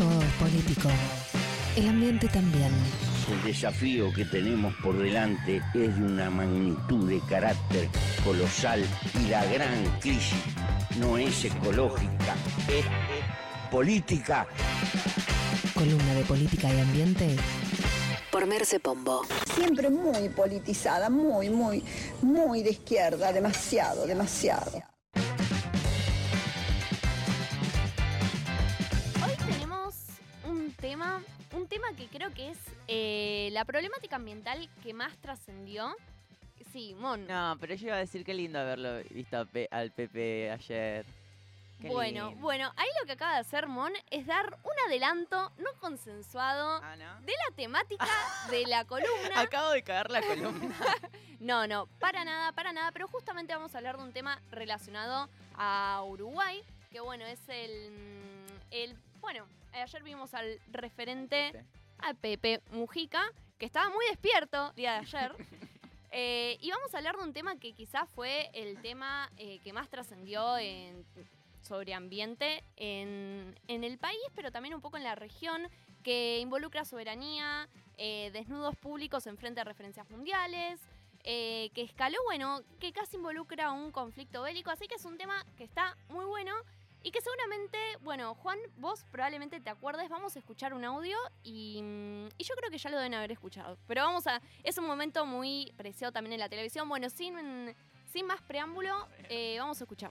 Todo es político. El ambiente también. El desafío que tenemos por delante es de una magnitud de carácter colosal y la gran crisis no es ecológica, es política. Columna de política y ambiente por Merce Pombo. Siempre muy politizada, muy, muy, muy de izquierda, demasiado, demasiado. Tema, que creo que es eh, la problemática ambiental que más trascendió. Sí, Mon. No, pero yo iba a decir qué lindo haberlo visto Pe- al Pepe ayer. Qué bueno, lindo. bueno, ahí lo que acaba de hacer Mon es dar un adelanto no consensuado Ah, ¿no? de la temática de la columna. Acabo de cagar la columna. No, no, para nada, para nada, pero justamente vamos a hablar de un tema relacionado a Uruguay, que bueno, es el, el bueno, ayer vimos al referente, Pepe. a Pepe Mujica, que estaba muy despierto el día de ayer. Eh, y vamos a hablar de un tema que quizás fue el tema eh, que más trascendió en- sobre ambiente en, en el país, pero también un poco en la región, que involucra soberanía, eh, desnudos públicos en frente a referencias mundiales, eh, que escaló, bueno, que casi involucra un conflicto bélico, así que es un tema que está muy bueno y que seguramente, bueno, Juan, vos probablemente te acuerdes, vamos a escuchar un audio y, mm, y yo creo que ya lo deben haber escuchado, pero vamos a, es un momento muy preciado también en la televisión, bueno, sin, sin más preámbulo, eh, vamos a escuchar.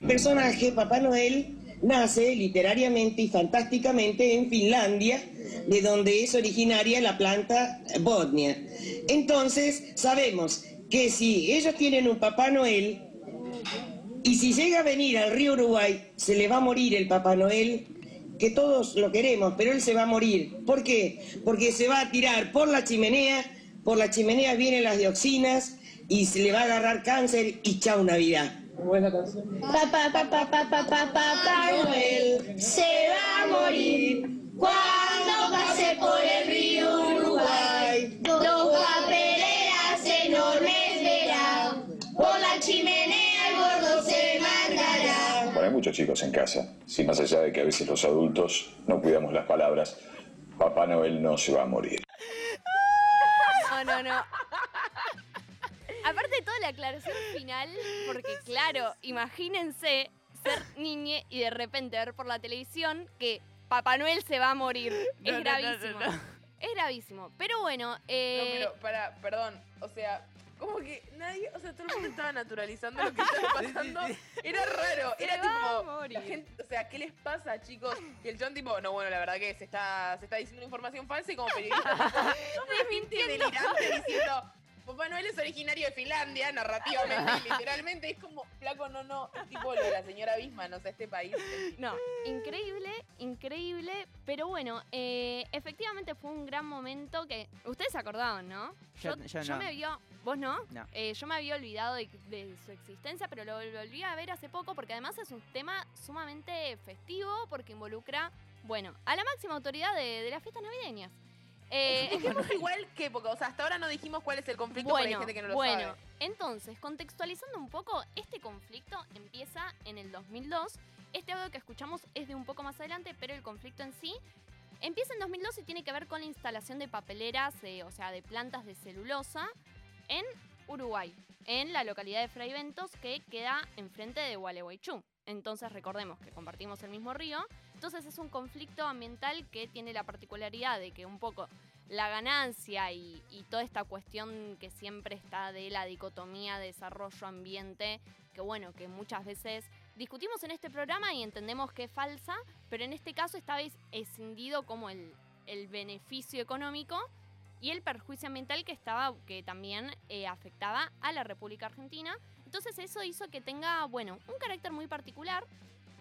personaje, Papá Noel, nace literariamente y fantásticamente en Finlandia, de donde es originaria la planta Bodnia. Entonces, sabemos que si ellos tienen un Papá Noel, y si llega a venir al río Uruguay, se le va a morir el Papá Noel, que todos lo queremos, pero él se va a morir. ¿Por qué? Porque se va a tirar por la chimenea, por la chimenea vienen las dioxinas, y se le va a agarrar cáncer y chau Navidad. Papá, papá, papá, papá, papá Noel se va a morir cuando pase por el río muchos chicos en casa. Si más allá de que a veces los adultos no cuidamos las palabras, Papá Noel no se va a morir. No, no, no. Aparte de toda la aclaración final, porque claro, imagínense ser niñe y de repente ver por la televisión que Papá Noel se va a morir. No, es no, no, gravísimo. no, no. Es gravísimo. Pero bueno, No, eh, pero para, perdón, o sea, como que nadie, o sea, todo el mundo estaba naturalizando lo que estaba pasando. Era raro, Se era tipo, la gente, o sea, ¿qué les pasa, chicos? Y el John tipo, no, bueno, la verdad que se está, se está diciendo información falsa y como periodista, gente delirante diciendo, Papá Noel es originario de Finlandia, narrativamente y literalmente, es como, flaco, no, no, es tipo lo de la señora Bisman, o sea, este país. no, increíble, increíble. Pero bueno, eh, efectivamente fue un gran momento que. Ustedes se acordaban, ¿no? Yo- yo no. me había. ¿Vos no? No. Eh, yo me había olvidado de, de su existencia, pero lo volví a ver hace poco porque además es un tema sumamente festivo porque involucra, bueno, a la máxima autoridad de, de las fiestas navideñas. Eh, Dijimos igual qué época, o sea, hasta ahora no dijimos cuál es el conflicto porque hay bueno, gente que no lo bueno, sabe. entonces, contextualizando un poco, este conflicto empieza en el 2002. Este audio que escuchamos es de un poco más adelante, pero el conflicto en sí empieza en 2002 y tiene que ver con la instalación de papeleras, eh, o sea, de plantas de celulosa en Uruguay, en la localidad de Fray Ventos, que queda enfrente de Gualeguaychú. Entonces, recordemos que compartimos el mismo río. Entonces, es un conflicto ambiental que tiene la particularidad de que un poco la ganancia y, toda esta cuestión que siempre está de la dicotomía desarrollo-ambiente, que bueno, que muchas veces discutimos en este programa y entendemos que es falsa, pero en este caso está es- escindido como el beneficio económico y el perjuicio ambiental que estaba, que también eh, afectaba a la República Argentina. Entonces eso hizo que tenga, bueno, un carácter muy particular.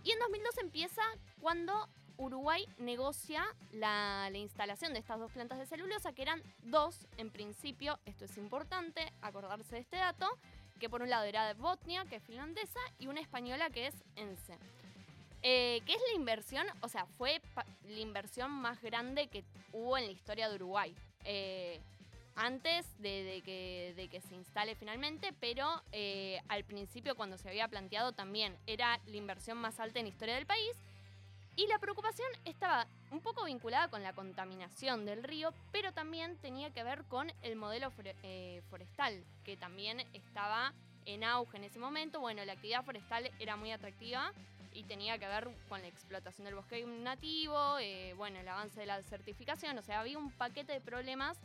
Y en 2002 empieza cuando Uruguay negocia la, la instalación de estas dos plantas de celulosa, que eran dos en principio, esto es importante, acordarse de este dato, que por un lado era de Botnia, que es finlandesa, y una española que es ENSE. Eh, ¿Qué es la inversión? O sea, fue la inversión más grande que hubo en la historia de Uruguay. Eh, antes de, que, se instale finalmente, pero eh, al principio cuando se había planteado también era la inversión más alta en la historia del país. Y la preocupación estaba un poco vinculada con la contaminación del río, pero también tenía que ver con el modelo eh, forestal, que también estaba en auge en ese momento. Bueno, la actividad forestal era muy atractiva y tenía que ver con la explotación del bosque nativo, eh, bueno, el avance de la certificación, o sea, había un paquete de problemas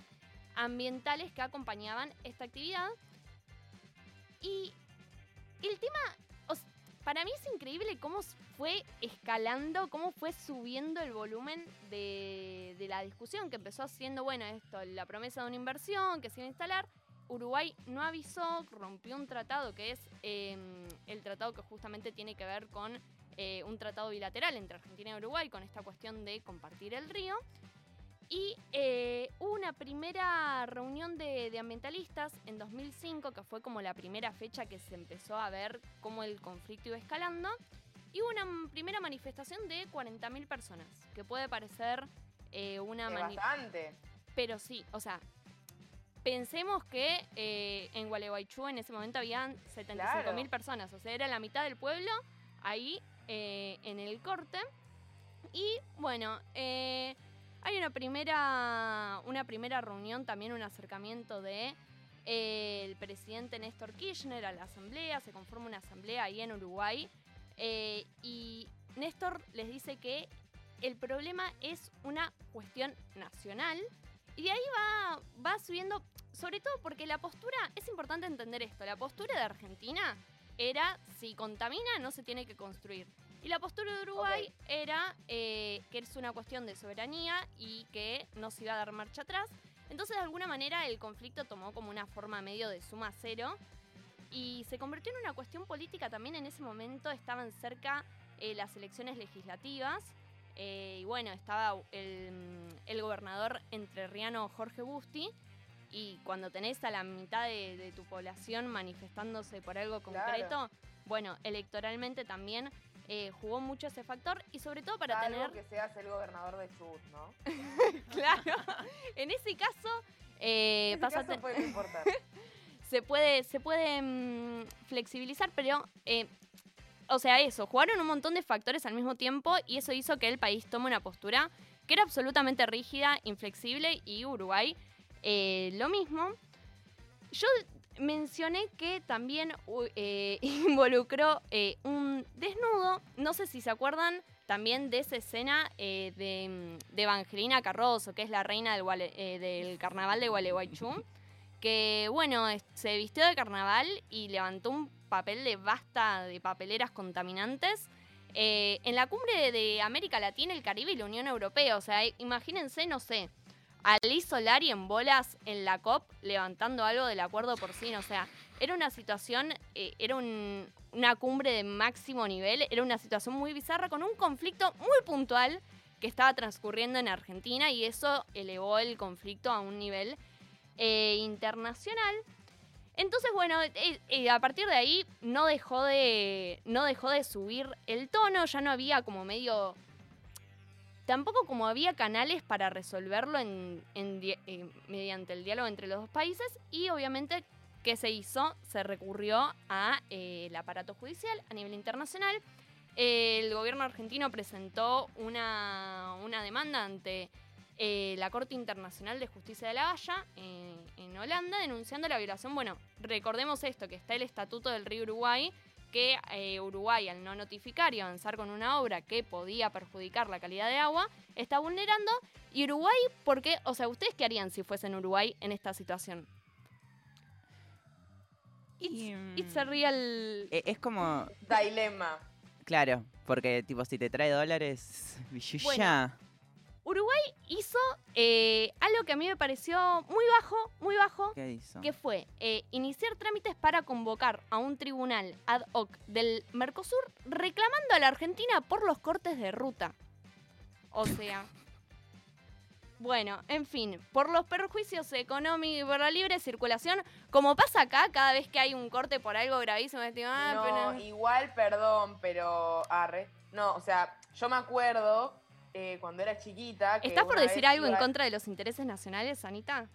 ambientales que acompañaban esta actividad. Y el tema, para mí es increíble cómo fue escalando, cómo fue subiendo el volumen de, la discusión, que empezó haciendo, bueno, esto, la promesa de una inversión que se iba a instalar. Uruguay no avisó, rompió un tratado que es eh, el tratado que justamente tiene que ver con eh, un tratado bilateral entre Argentina y Uruguay con esta cuestión de compartir el río. Y eh, una primera reunión de, de ambientalistas en 2005, que fue como la primera fecha que se empezó a ver cómo el conflicto iba escalando. Y una primera manifestación de 40.000 personas, que puede parecer eh, una bastante. Pero sí, o sea, pensemos que eh, en Gualeguaychú en ese momento habían 75.000 Claro. personas, o sea, era la mitad del pueblo ahí eh, en el corte. Y bueno, eh, hay una primera, una primera reunión, también un acercamiento de eh, el presidente Néstor Kirchner a la asamblea, se conforma una asamblea ahí en Uruguay. Eh, y Néstor les dice que el problema es una cuestión nacional. Y de ahí va, va subiendo, sobre todo porque la postura, es importante entender esto, la postura de Argentina era si contamina no se tiene que construir. Y la postura de Uruguay era eh, que es una cuestión de soberanía y que no se iba a dar marcha atrás. Entonces, de alguna manera, el conflicto tomó como una forma medio de suma cero y se convirtió en una cuestión política también en ese momento. Estaban cerca eh, las elecciones legislativas eh, y bueno, estaba el, el gobernador entrerriano Jorge Busti. Y cuando tenés a la mitad de, de tu población manifestándose por algo Claro. concreto, bueno, electoralmente también eh, jugó mucho ese factor y sobre todo para Salvo tener... que seas el gobernador de Chubut, ¿no? claro, en ese caso... eh, Ese pasa caso puede importar. se puede, se puede mm, flexibilizar, pero, eh, o sea, eso, jugaron un montón de factores al mismo tiempo y eso hizo que el país tome una postura que era absolutamente rígida, inflexible y Uruguay eh, lo mismo. Yo mencioné que también eh, involucró eh, un desnudo, no sé si se acuerdan también de esa escena de, Evangelina Carroso, que es la reina del, del carnaval de Gualeguaychú que bueno, se vistió de carnaval y levantó un papel de basta de papeleras contaminantes en la cumbre de, América Latina, el Caribe y la Unión Europea. O sea, imagínense, no sé, a Liz Solari en bolas en la COP levantando algo del acuerdo porcino. O sea, era una situación, eh, era un- una cumbre de máximo nivel, era una situación muy bizarra con un conflicto muy puntual que estaba transcurriendo en Argentina y eso elevó el conflicto a un nivel eh, internacional. Entonces, bueno, eh, a partir de ahí no dejó de, no dejó de subir el tono, ya no había como medio... Tampoco como había canales para resolverlo en, en eh, mediante el diálogo entre los dos países y obviamente ¿qué se hizo? Se recurrió a eh, aparato judicial a nivel internacional. El gobierno argentino presentó una, una demanda ante eh, la Corte Internacional de Justicia de la Haya eh, en Holanda denunciando la violación. Bueno, recordemos esto, que está el Estatuto del Río Uruguay, que eh, Uruguay al no notificar y avanzar con una obra que podía perjudicar la calidad de agua, está vulnerando. Y Uruguay, ¿por qué? O sea, ¿ustedes qué harían si fuesen Uruguay en esta situación? Y, It's a real... eh, es como, Dilema. claro, porque tipo si te trae dólares, Bueno. Uruguay hizo eh, algo que a mí me pareció muy bajo, muy bajo, ¿Qué hizo? que fue eh, iniciar trámites para convocar a un tribunal ad hoc del Mercosur reclamando a la Argentina por los cortes de ruta. O sea, bueno, en fin, por los perjuicios económicos y por la libre circulación, como pasa acá cada vez que hay un corte por algo gravísimo, es tipo, ah, no, pero- igual, perdón, pero arre. No, o sea, yo me acuerdo eh, cuando era chiquita. que ¿Estás por decir algo en contra de los intereses nacionales, Anita?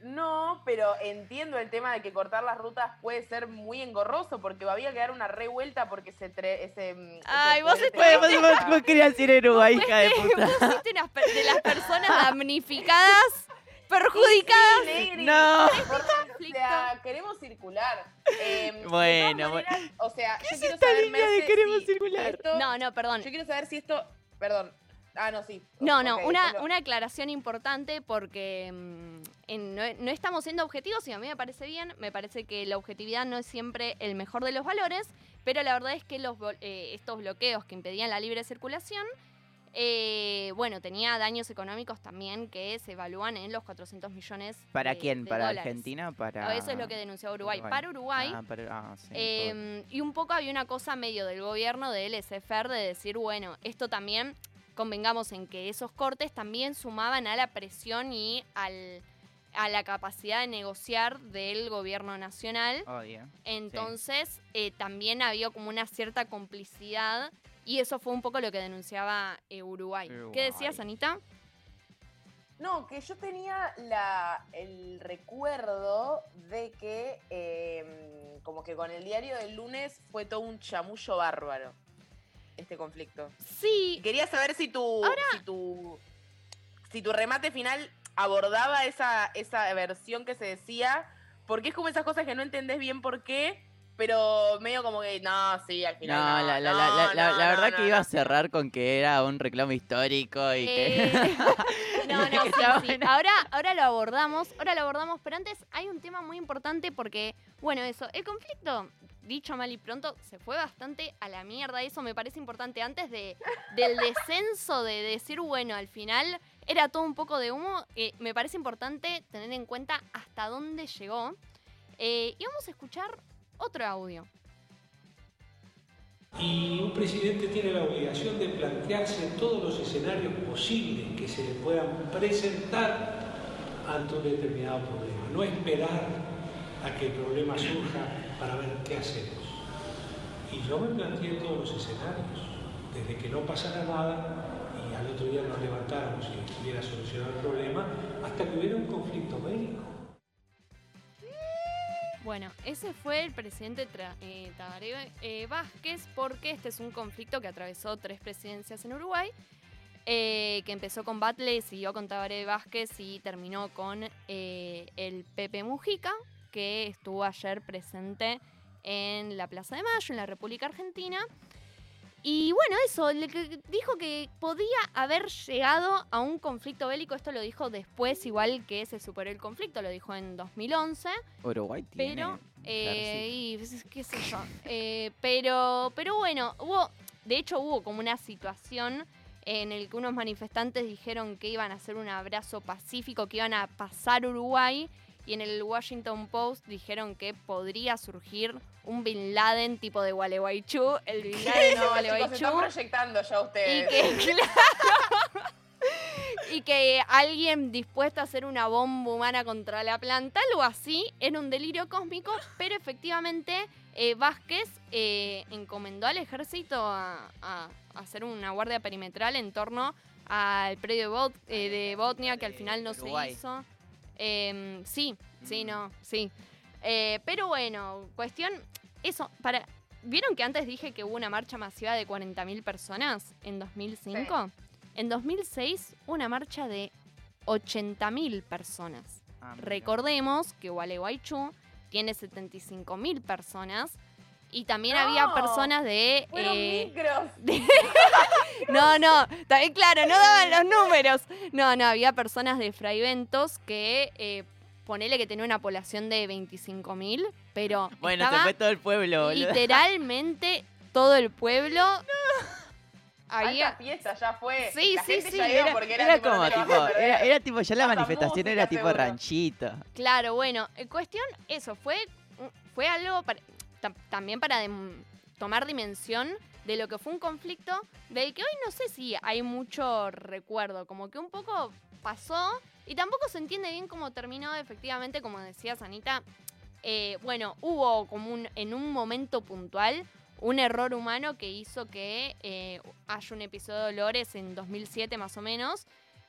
No, pero entiendo el tema de que cortar las rutas puede ser muy engorroso porque había que dar una revuelta porque se tre ese, mm, ese Ay, vos puente- Vos, vos, vos- vos querías ir a Uruguay, hija de Vos puta. fuiste unas per- de las personas damnificadas, perjudicadas. Sí, No. porque, O sea, queremos circular. Eh, de Bueno, bueno. O sea, ¿Qué yo es quiero esta saber, línea de queremos si circular? esto- No, no, perdón. Yo quiero saber si esto. Perdón. Ah, no, sí. No, no, una, una aclaración importante porque mm, en- no, no estamos siendo objetivos y a mí me parece bien, me parece que la objetividad no es siempre el mejor de los valores, pero la verdad es que los, eh, estos bloqueos que impedían la libre circulación, eh, bueno, tenía daños económicos también que se evalúan en los 400 millones. ¿Para de- quién? de ¿Para dólares. Argentina? Para... Eso es lo que denunció Uruguay. Para Uruguay, Ah, para- ah, sí, eh, y un poco había una cosa medio del gobierno de LSFR de decir, bueno, esto también, convengamos en que esos cortes también sumaban a la presión y al, a la capacidad de negociar del gobierno nacional. Obvio. Entonces, eh, también había como una cierta complicidad y eso fue un poco lo que denunciaba eh, Uruguay. ¿Qué decías. Anita? No, que yo tenía la, el recuerdo de que eh, como que con el diario del lunes fue todo un chamullo bárbaro este conflicto. Sí. Quería saber si tu, si tu, si tu remate final abordaba esa, esa versión que se decía, porque es como esas cosas que no entendés bien por qué, pero medio como que no, sí, al final. No, la, la, no, la, la, la- no, la no, verdad no, que no. iba a cerrar con que era un reclamo histórico y que... Eh, no, no, sí, sí. Ahora, ahora lo abordamos, ahora lo abordamos, pero antes hay un tema muy importante porque, bueno, eso, el conflicto, dicho mal y pronto, se fue bastante a la mierda. Eso me parece importante. Antes de, del descenso de decir, bueno, al final era todo un poco de humo, eh, me parece importante tener en cuenta hasta dónde llegó. Eh, y vamos a escuchar otro audio. Y un presidente tiene la obligación de plantearse todos los escenarios posibles que se le puedan presentar ante un determinado problema. No esperar a que el problema surja para ver qué hacemos. Y yo me planteé todos los escenarios, desde que no pasara nada y al otro día nos levantáramos y estuviera solucionado el problema, hasta que hubiera un conflicto bélico. Bueno, ese fue el presidente eh, Tabaré eh, Vázquez, porque este es un conflicto que atravesó tres presidencias en Uruguay, eh, que empezó con Batle, siguió con Tabaré Vázquez y terminó con eh, el Pepe Mujica, que estuvo ayer presente en la Plaza de Mayo, en la República Argentina. Y bueno, eso, le dijo que podía haber llegado a un conflicto bélico, esto lo dijo después, igual que se superó el conflicto, lo dijo en 2011. Uruguay tiene... Pero, eh, y, pues, qué sé yo. Eh, pero, pero bueno, hubo, de hecho hubo como una situación en el que unos manifestantes dijeron que iban a hacer un abrazo pacífico, que iban a pasar Uruguay, y en el Washington Post dijeron que podría surgir un Bin Laden tipo de Gualeguaychú, el Bin Laden de No, chicos, se Gualeguaychú. están proyectando ya Y ustedes. que, claro, y que alguien dispuesto a hacer una bomba humana contra la planta, algo así, era un delirio cósmico, pero efectivamente eh, Vázquez eh, encomendó al ejército a, a- a hacer una guardia perimetral en torno al predio de, Bot- eh, de Botnia, que al final no se hizo. Em, sí, sí, no, sí. Eh, pero bueno, cuestión, eso, para... ¿Vieron que antes dije que hubo una marcha masiva de 40.000 personas en 2005? En 2006, una marcha de 80.000 personas. Ah. Recordemos que Gualeguaychú tiene 75.000 personas y también había No, personas de... Fueron eh, micros. no, no, también claro, no daban los números. No, no, había personas de Fraiventos que eh, ponele que tenía una población de 25.000, pero Bueno, se fue todo el pueblo, boludo. literalmente todo el pueblo. Había, Alta fiesta, ya fue. Sí, La sí, gente sí, ya Era, porque era, era tipo, como no tipo, a era, era tipo, ya la Hasta manifestación era tipo seguro. ranchito. Claro, bueno, en cuestión, eso, fue, fue algo también para tomar dimensión de lo que fue un conflicto del que hoy no sé si hay mucho recuerdo, como que un poco pasó y tampoco se entiende bien cómo terminó efectivamente, como decía Sanita, eh, bueno, hubo como un, en un momento puntual un error humano que hizo que eh, haya un episodio de Dolores en 2007 más o menos,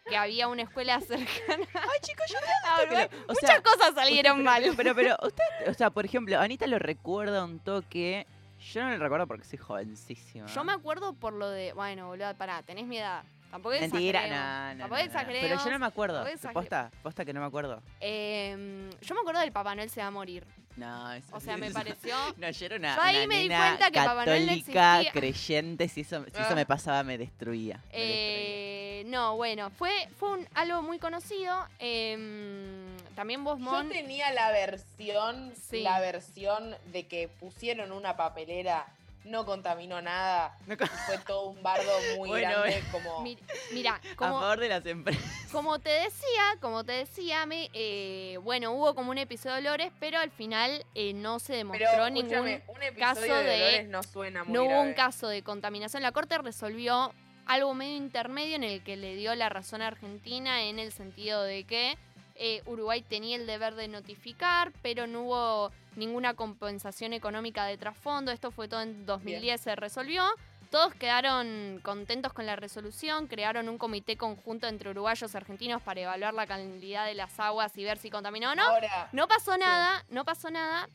que había una escuela cercana. Ay, chicos, yo Uruguay. que lo- o Muchas sea, cosas salieron pero, mal. Pero, pero, pero, usted, o sea, por ejemplo, Anita lo recuerda un toque. Yo no lo recuerdo porque soy jovencísima. Yo me acuerdo por lo de, bueno, boludo, pará, tenés mi edad. Tampoco Mentira, no, no, Tampoco no, exageremos. Pero yo no me acuerdo. Posta, posta que no me acuerdo. Em, yo me acuerdo del Papá Noel se va a morir. No, eso O sea, me pareció. No, yo era una, Yo ahí una me di cuenta que Papá Noel no católica, existía. creyente, si eso, si eso Ah. me pasaba me destruía. me Eh, no, bueno, fue, fue un- algo muy conocido. em, también vos, Yo Mon. tenía la versión, Sí. la versión de que pusieron una papelera, no contaminó nada, No fue todo un bardo muy Bueno, grande como... mi- Mira, destruía. A como, favor de las empresas. como te decía, como te decía, me, eh, bueno, hubo como un episodio de Dolores, pero al final eh, no se demostró Pero ningún un episodio caso de, de- Dolores no suena muy no hubo un caso de contaminación. La Corte resolvió algo medio intermedio en el que le dio la razón a Argentina en el sentido de que eh, Uruguay tenía el deber de notificar, pero no hubo ninguna compensación económica de trasfondo. Esto fue todo en 2010, se resolvió. Todos quedaron contentos con la resolución, crearon un comité conjunto entre uruguayos y argentinos para evaluar la calidad de las aguas y ver si contaminó o no. Ahora, No pasó nada, no pasó nada.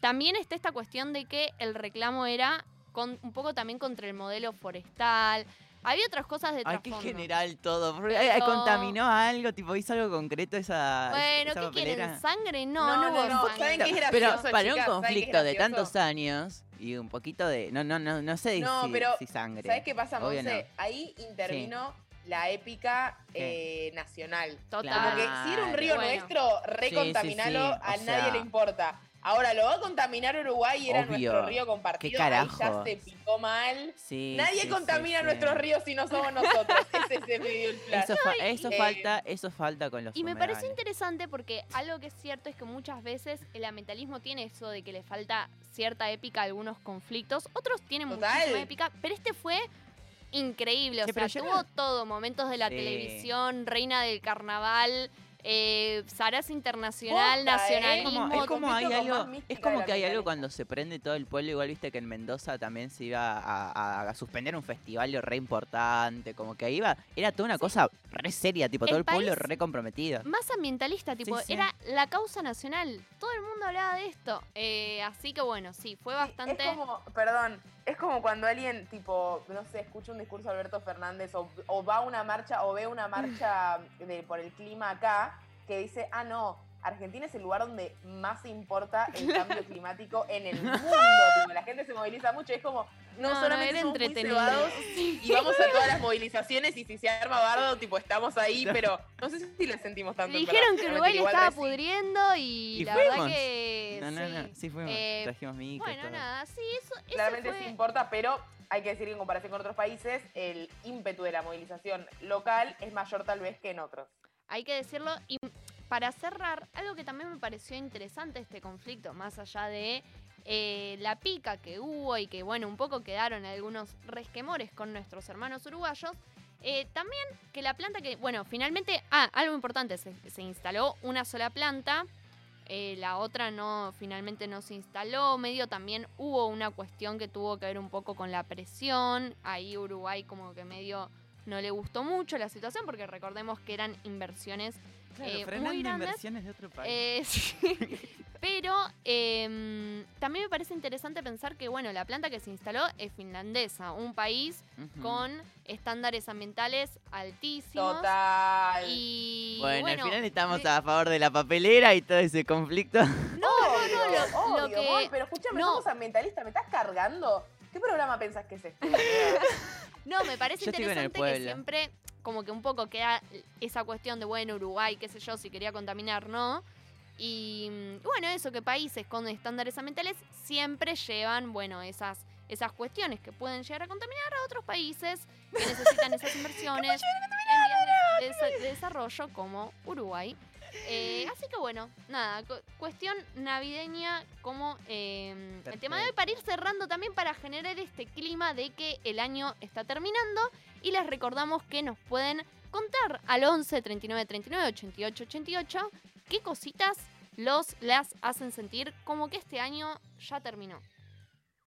También está esta cuestión de que el reclamo era con, un poco también contra el modelo forestal. Había otras cosas de Ay, qué trasfondo. general todo. porque, ay, No. contaminó algo, tipo, hizo algo concreto esa. Bueno, esa ¿qué quieren? ¿Sangre? No, No, no, no, hubo no, sangre. ¿saben qué es Pero gracioso, para chicas? un ¿Saben qué es conflicto de gracioso? tantos años y un poquito de. No, no, no, no sé No, si, pero, si sangre. ¿Sabes qué pasa, Obvio Monse? no. Ahí intervino la épica eh, nacional. Total. Como que si era un río Bueno. nuestro, recontaminalo, Sí, sí, sí, a nadie sea- le importa. Ahora lo va a contaminar Uruguay y era Obvio. nuestro río compartido. ¿Qué Ahí ya carajos? se picó mal. Sí, Nadie sí, contamina sí, sí. nuestros ríos si no somos nosotros. Ese es el medio el plan. Eso, fa- eso eh, falta, eso falta con los Y me pareció humedales. interesante porque algo que es cierto es que muchas veces el ambientalismo tiene eso de que le falta cierta épica a algunos conflictos. Otros tienen Total. muchísima épica, pero este fue increíble. O Sí, sea, tuvo no- todo. Momentos de la Sí. televisión, reina del carnaval, eh, Internacional, Posta, ¿eh? Es como, es como hay conflicto con algo, más mística es como del que hay algo cuando se prende todo el pueblo, igual viste que en Mendoza también se iba a, a- a suspender un festival re importante, como que iba, era toda una cosa re seria, tipo El todo el pueblo re comprometido. más ambientalista, tipo, sí. era la causa nacional. Todo el mundo hablaba de esto. Eh, así que bueno, sí, fue bastante. Es como, perdón, es como cuando alguien, tipo, no sé, escucha un discurso de Alberto Fernández o, o va a una marcha o ve una marcha de, por el clima acá que dice, ah, no, Argentina es el lugar donde más importa el cambio climático en el mundo. tipo, la gente se moviliza mucho y es como, no, No, no, solamente somos muy cebados y vamos a todas las movilizaciones y si se arma bardo, tipo, estamos ahí, pero no sé si la sentimos tanto. Le dijeron que No, Uruguay le estaba pudriendo y, Y la fuimos. verdad que. No, no, sí. no, sí fuimos, Eh, trajimos micro, Bueno, todo. nada, sí, eso, eso Claramente fue- sí importa, pero hay que decir que en comparación con otros países, el ímpetu de la movilización local es mayor tal vez que en otros. Hay que decirlo. Y para cerrar, algo que también me pareció interesante este conflicto, más allá de eh, la pica que hubo y que, bueno, un poco quedaron algunos resquemores con nuestros hermanos uruguayos. eh, también que la planta que, bueno, finalmente, ah, algo importante, se, se instaló una sola planta, eh, la otra no, finalmente no se instaló, medio también hubo una cuestión que tuvo que ver un poco con la presión, ahí Uruguay como que medio no le gustó mucho la situación porque recordemos que eran inversiones Claro, eh, frenando muy grandes. inversiones de otro país. Eh, sí. Pero em, también me parece interesante pensar que, bueno, la planta que se instaló es finlandesa, un país con estándares ambientales altísimos. Total. Y bueno, bueno, al final estamos de- a favor de la papelera y todo ese conflicto. No, no, no, lo, lo Obvio, que... Pero escúchame, no. somos ambientalistas, ¿me estás cargando? ¿Qué programa pensás que es este? No, me parece Yo interesante que siempre como que un poco queda esa cuestión de, bueno, Uruguay, qué sé yo, si quería contaminar, ¿no? Y mm, bueno, eso que países con estándares ambientales siempre llevan, bueno, esas, esas cuestiones que pueden llegar a contaminar a otros países que necesitan esas inversiones en vías de, de- de desarrollo como Uruguay. Eh, así que bueno, nada, cu- cuestión navideña como eh, el tema de hoy para ir cerrando también para generar este clima de que el año está terminando y les recordamos que nos pueden contar al 11 39 39 88 88 qué cositas los las hacen sentir como que este año ya terminó.